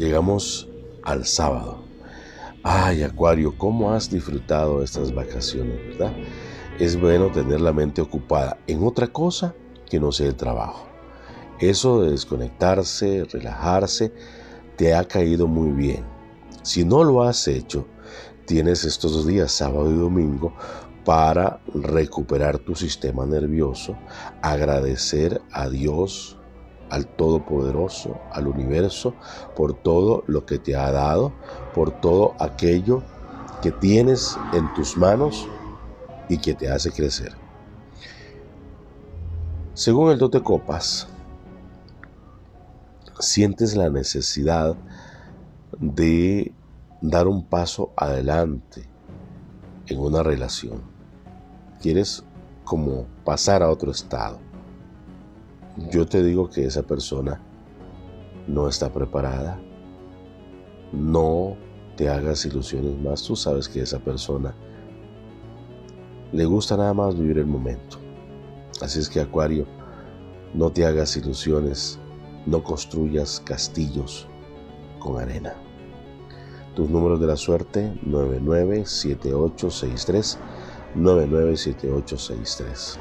llegamos al sábado. Ay, Acuario, ¿cómo has disfrutado estas vacaciones, verdad? Es bueno tener la mente ocupada en otra cosa que no sea el trabajo. Eso de desconectarse, relajarse, te ha caído muy bien. Si no lo has hecho, tienes estos dos días, sábado y domingo, para recuperar tu sistema nervioso, agradecer a Dios, al Todopoderoso, al universo, por todo lo que te ha dado, por todo aquello que tienes en tus manos y que te hace crecer. Según el dote copas, sientes la necesidad de dar un paso adelante en una relación. Quieres como pasar a otro estado. Yo te digo que esa persona no está preparada. No te hagas ilusiones más. Tú sabes que esa persona le gusta nada más vivir el momento. Así es que Acuario, no te hagas ilusiones, no construyas castillos con arena. Tus números de la suerte 997863 997863.